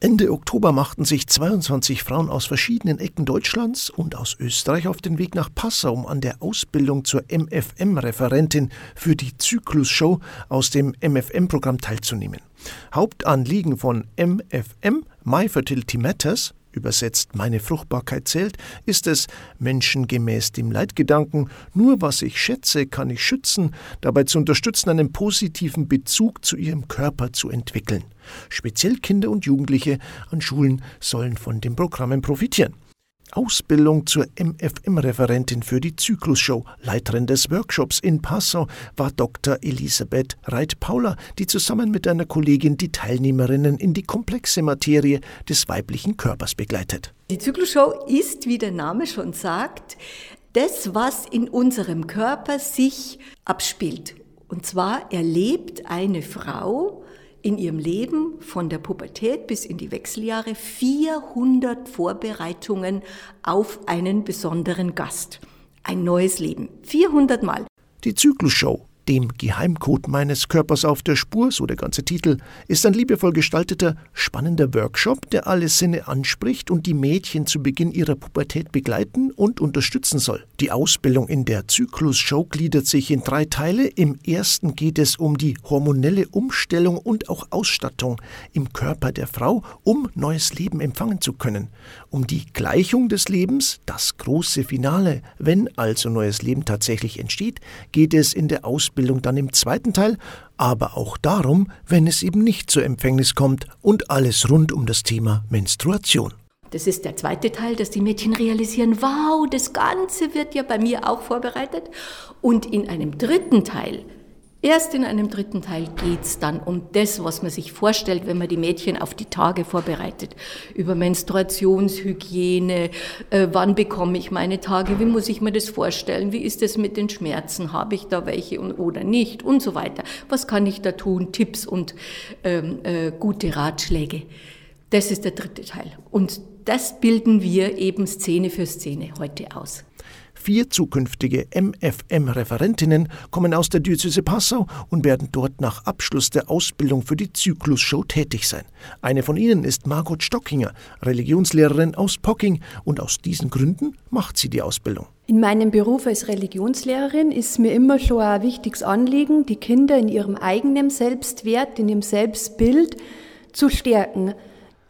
Ende Oktober machten sich 22 Frauen aus verschiedenen Ecken Deutschlands und aus Österreich auf den Weg nach Passau, um an der Ausbildung zur MFM-Referentin für die Zyklus-Show aus dem MFM-Programm teilzunehmen. Hauptanliegen von MFM, My Fertility Matters, übersetzt meine Fruchtbarkeit zählt, ist es, Menschen gemäß dem Leitgedanken, nur was ich schätze, kann ich schützen, dabei zu unterstützen, einen positiven Bezug zu ihrem Körper zu entwickeln. Speziell Kinder und Jugendliche an Schulen sollen von den Programmen profitieren. Ausbildung zur MFM-Referentin für die Zyklus-Show. Leiterin des Workshops in Passau war Dr. Elisabeth Reit-Paula, die zusammen mit einer Kollegin die Teilnehmerinnen in die komplexe Materie des weiblichen Körpers begleitet. Die Zyklus-Show ist, wie der Name schon sagt, das, was in unserem Körper sich abspielt. Und zwar erlebt eine Frau in ihrem Leben von der Pubertät bis in die Wechseljahre 400 Vorbereitungen auf einen besonderen Gast. Ein neues Leben. 400 Mal. Die Zyklus-Show dem Geheimcode meines Körpers auf der Spur, so der ganze Titel, ist ein liebevoll gestalteter, spannender Workshop, der alle Sinne anspricht und die Mädchen zu Beginn ihrer Pubertät begleiten und unterstützen soll. Die Ausbildung in der Zyklus-Show gliedert sich in drei Teile. Im ersten geht es um die hormonelle Umstellung und auch Ausstattung im Körper der Frau, um neues Leben empfangen zu können. Um die Gleichung des Lebens, das große Finale, wenn also neues Leben tatsächlich entsteht, geht es in der Ausbildung Ausbildung dann im zweiten Teil, aber auch darum, wenn es eben nicht zur Empfängnis kommt und alles rund um das Thema Menstruation. Das ist der zweite Teil, dass die Mädchen realisieren, wow, das Ganze wird ja bei mir auch vorbereitet. Und in einem dritten Teil Erst in einem dritten Teil geht es dann um das, was man sich vorstellt, wenn man die Mädchen auf die Tage vorbereitet. Über Menstruationshygiene, äh, wann bekomme ich meine Tage, wie muss ich mir das vorstellen, wie ist es mit den Schmerzen, habe ich da welche und, oder nicht und so weiter. Was kann ich da tun, Tipps und ähm, äh, gute Ratschläge. Das ist der dritte Teil. Und das bilden wir eben Szene für Szene heute aus. Vier zukünftige MFM-Referentinnen kommen aus der Diözese Passau und werden dort nach Abschluss der Ausbildung für die Zyklus-Show tätig sein. Eine von ihnen ist Margot Stockinger, Religionslehrerin aus Pocking und aus diesen Gründen macht sie die Ausbildung. In meinem Beruf als Religionslehrerin ist mir immer schon ein wichtiges Anliegen, die Kinder in ihrem eigenen Selbstwert, in ihrem Selbstbild zu stärken.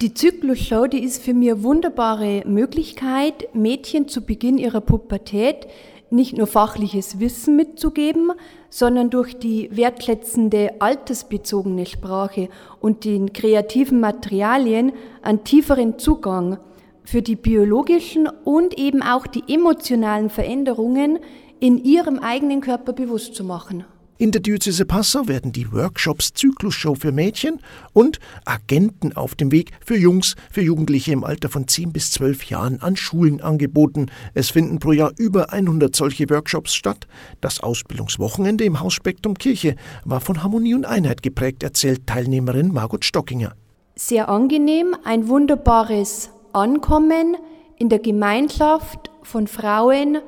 Die Zyklusshow, die ist für mich eine wunderbare Möglichkeit, Mädchen zu Beginn ihrer Pubertät nicht nur fachliches Wissen mitzugeben, sondern durch die wertschätzende altersbezogene Sprache und den kreativen Materialien einen tieferen Zugang für die biologischen und eben auch die emotionalen Veränderungen in ihrem eigenen Körper bewusst zu machen. In der Diözese Passau werden die Workshops Zyklusshow für Mädchen und Agenten auf dem Weg für Jungs, für Jugendliche im Alter von 10 bis 12 Jahren an Schulen angeboten. Es finden pro Jahr über 100 solche Workshops statt. Das Ausbildungswochenende im Haus Spektrum Kirche war von Harmonie und Einheit geprägt, erzählt Teilnehmerin Margot Stockinger. Sehr angenehm, ein wunderbares Ankommen in der Gemeinschaft von Frauen,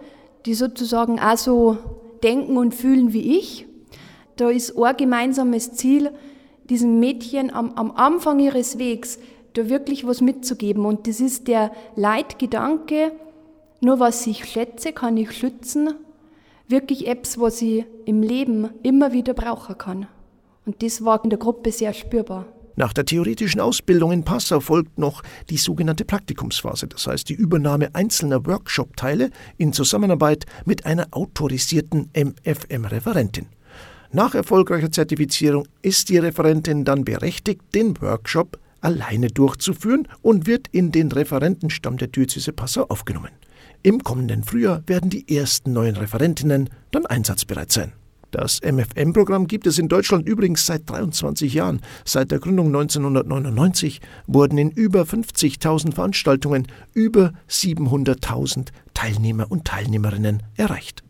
die sozusagen auch so denken und fühlen wie ich da ist ein gemeinsames Ziel, diesem Mädchen am, am Anfang ihres Wegs da wirklich was mitzugeben. Und das ist der Leitgedanke, nur was ich schätze, kann ich schützen. Wirklich etwas, was ich im Leben immer wieder brauchen kann. Und das war in der Gruppe sehr spürbar. Nach der theoretischen Ausbildung in Passau folgt noch die sogenannte Praktikumsphase, das heißt die Übernahme einzelner Workshop-Teile in Zusammenarbeit mit einer autorisierten MFM-Referentin. Nach erfolgreicher Zertifizierung ist die Referentin dann berechtigt, den Workshop alleine durchzuführen und wird in den Referentenstamm der Diözese Passau aufgenommen. Im kommenden Frühjahr werden die ersten neuen Referentinnen dann einsatzbereit sein. Das MFM-Programm gibt es in Deutschland übrigens seit 23 Jahren. Seit der Gründung 1999 wurden in über 50.000 Veranstaltungen über 700.000 Teilnehmer und Teilnehmerinnen erreicht.